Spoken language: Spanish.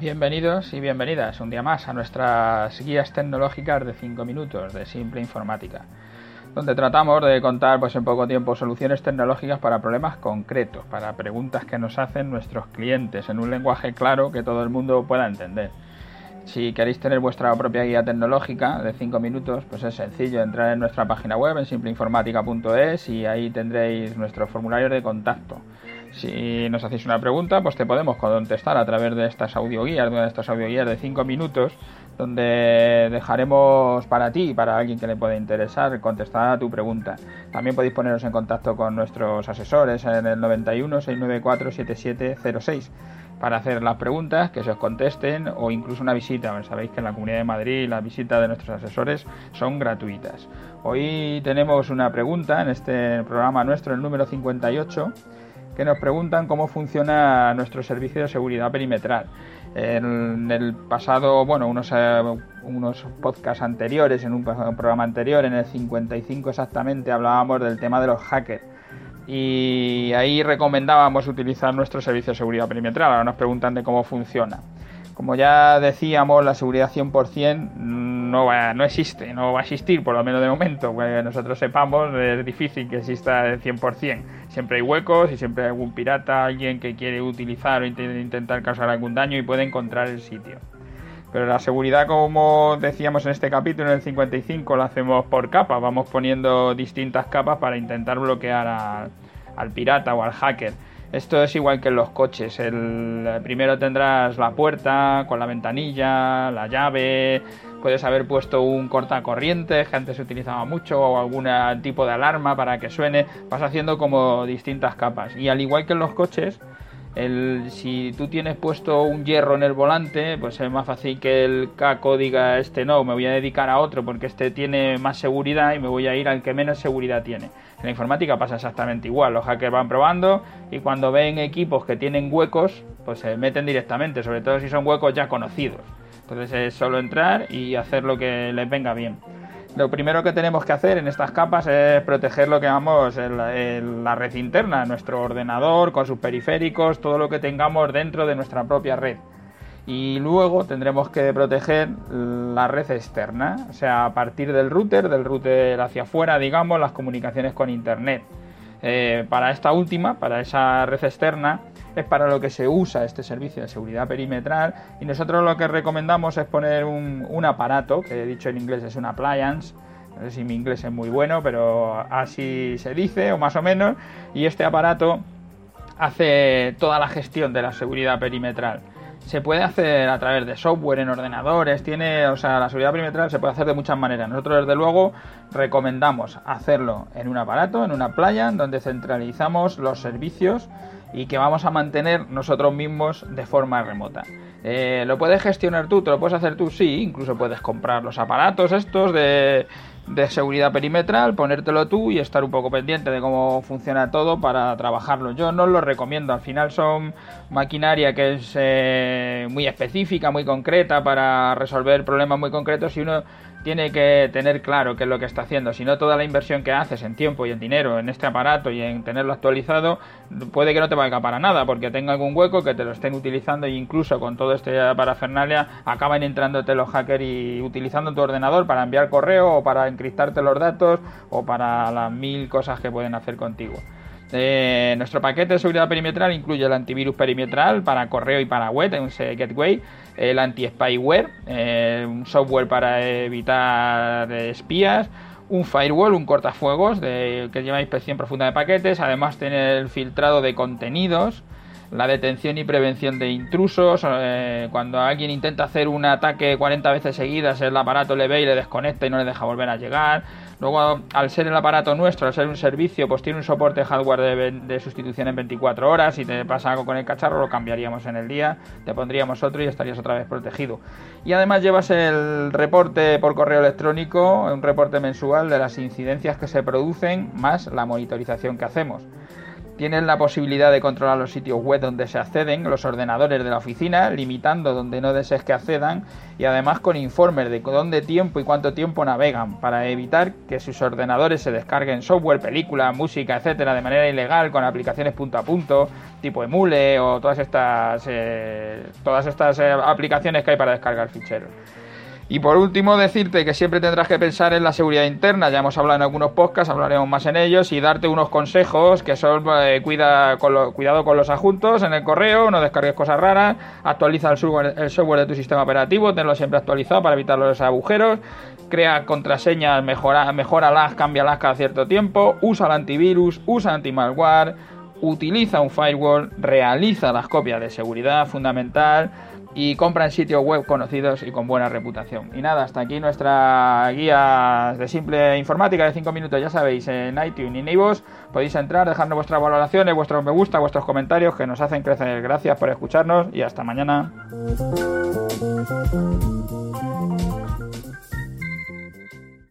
Bienvenidos y bienvenidas un día más a nuestras guías tecnológicas de 5 minutos de Simple Informática, donde tratamos de contar pues en poco tiempo soluciones tecnológicas para problemas concretos, para preguntas que nos hacen nuestros clientes en un lenguaje claro que todo el mundo pueda entender. Si queréis tener vuestra propia guía tecnológica de 5 minutos, pues es sencillo entrar en nuestra página web en simpleinformática.es y ahí tendréis nuestro formulario de contacto. Si nos hacéis una pregunta, pues te podemos contestar a través de estas audioguías, de estas audioguías de 5 minutos, donde dejaremos para ti para alguien que le pueda interesar contestar a tu pregunta. También podéis poneros en contacto con nuestros asesores en el 91 694 7706 para hacer las preguntas, que se os contesten o incluso una visita. Sabéis que en la Comunidad de Madrid las visitas de nuestros asesores son gratuitas. Hoy tenemos una pregunta en este programa nuestro, el número 58, que nos preguntan cómo funciona nuestro servicio de seguridad perimetral. En el pasado, bueno, unos, eh, unos podcasts anteriores, en un programa anterior, en el 55 exactamente, hablábamos del tema de los hackers y ahí recomendábamos utilizar nuestro servicio de seguridad perimetral. Ahora nos preguntan de cómo funciona. Como ya decíamos, la seguridad 100% no, va, no existe, no va a existir, por lo menos de momento. Que nosotros sepamos, es difícil que exista el 100%. Siempre hay huecos y siempre hay algún pirata, alguien que quiere utilizar o intentar causar algún daño y puede encontrar el sitio. Pero la seguridad, como decíamos en este capítulo, en el 55, la hacemos por capas. Vamos poniendo distintas capas para intentar bloquear al pirata o al hacker. Esto es igual que en los coches. El, primero tendrás la puerta con la ventanilla, la llave. Puedes haber puesto un cortacorriente que antes se utilizaba mucho o algún tipo de alarma para que suene. Vas haciendo como distintas capas. Y al igual que en los coches, el, si tú tienes puesto un hierro en el volante, pues es más fácil que el caco diga este no, me voy a dedicar a otro porque este tiene más seguridad y me voy a ir al que menos seguridad tiene. En la informática pasa exactamente igual, los hackers van probando y cuando ven equipos que tienen huecos, pues se meten directamente, sobre todo si son huecos ya conocidos. Entonces es solo entrar y hacer lo que les venga bien. Lo primero que tenemos que hacer en estas capas es proteger lo que llamamos la red interna, nuestro ordenador con sus periféricos, todo lo que tengamos dentro de nuestra propia red. Y luego tendremos que proteger la red externa, o sea, a partir del router, del router hacia afuera, digamos, las comunicaciones con Internet. Eh, para esta última, para esa red externa, es para lo que se usa este servicio de seguridad perimetral y nosotros lo que recomendamos es poner un, aparato, que he dicho en inglés es un appliance, no sé si mi inglés es muy bueno, pero así se dice o más o menos, y este aparato hace toda la gestión de la seguridad perimetral se puede hacer a través de software en ordenadores, tiene, o sea, la seguridad perimetral se puede hacer de muchas maneras. Nosotros desde luego recomendamos hacerlo en un aparato, en una playa, donde centralizamos los servicios y que vamos a mantener nosotros mismos de forma remota. Eh, ¿Lo puedes gestionar tú? ¿Te lo puedes hacer tú? Sí, incluso puedes comprar los aparatos estos de de seguridad perimetral, ponértelo tú y estar un poco pendiente de cómo funciona todo para trabajarlo. Yo no lo recomiendo, al final son maquinaria que es eh, muy específica, muy concreta para resolver problemas muy concretos y uno tiene que tener claro qué es lo que está haciendo. Si no, toda la inversión que haces en tiempo y en dinero en este aparato y en tenerlo actualizado, puede que no te valga para nada, porque tenga algún hueco que te lo estén utilizando e incluso con todo este parafernalia acaban entrándote los hackers y utilizando tu ordenador para enviar correo o para encriptarte los datos o para las mil cosas que pueden hacer contigo. Eh, nuestro paquete de seguridad perimetral incluye el antivirus perimetral para correo y para web, un gateway, el anti-spyware, eh, un software para evitar espías, un firewall, un cortafuegos de, que lleva inspección profunda de paquetes, además tiene el filtrado de contenidos, la detención y prevención de intrusos. Eh, cuando alguien intenta hacer un ataque 40 veces seguidas, el aparato le ve y le desconecta y no le deja volver a llegar. Luego, al ser el aparato nuestro, al ser un servicio, pues tiene un soporte hardware de, sustitución en 24 horas. Si te pasa algo con el cacharro, lo cambiaríamos en el día, te pondríamos otro y estarías otra vez protegido. Y además llevas el reporte por correo electrónico, un reporte mensual de las incidencias que se producen, más la monitorización que hacemos. Tienen la posibilidad de controlar los sitios web donde se acceden, los ordenadores de la oficina, limitando donde no desees que accedan y además con informes de dónde tiempo y cuánto tiempo navegan para evitar que sus ordenadores se descarguen software, películas, música, etcétera, de manera ilegal con aplicaciones punto a punto, tipo Emule o todas estas eh, todas estas eh, aplicaciones que hay para descargar ficheros. Y por último, decirte que siempre tendrás que pensar en la seguridad interna. Ya hemos hablado en algunos podcasts, hablaremos más en ellos y darte unos consejos que son eh, cuida con cuidado con los adjuntos en el correo, no descargues cosas raras, actualiza el software, de tu sistema operativo, tenlo siempre actualizado para evitar los agujeros, crea contraseñas, mejora, mejóralas, cámbialas cada cierto tiempo, usa el antivirus, usa anti-malware, utiliza un firewall, realiza las copias de seguridad fundamental y compra en sitios web conocidos y con buena reputación. Y nada, hasta aquí nuestra guía de simple informática de 5 minutos, ya sabéis, en iTunes y en iVoox podéis entrar, dejarnos vuestras valoraciones, vuestros me gusta, vuestros comentarios que nos hacen crecer. Gracias por escucharnos y hasta mañana.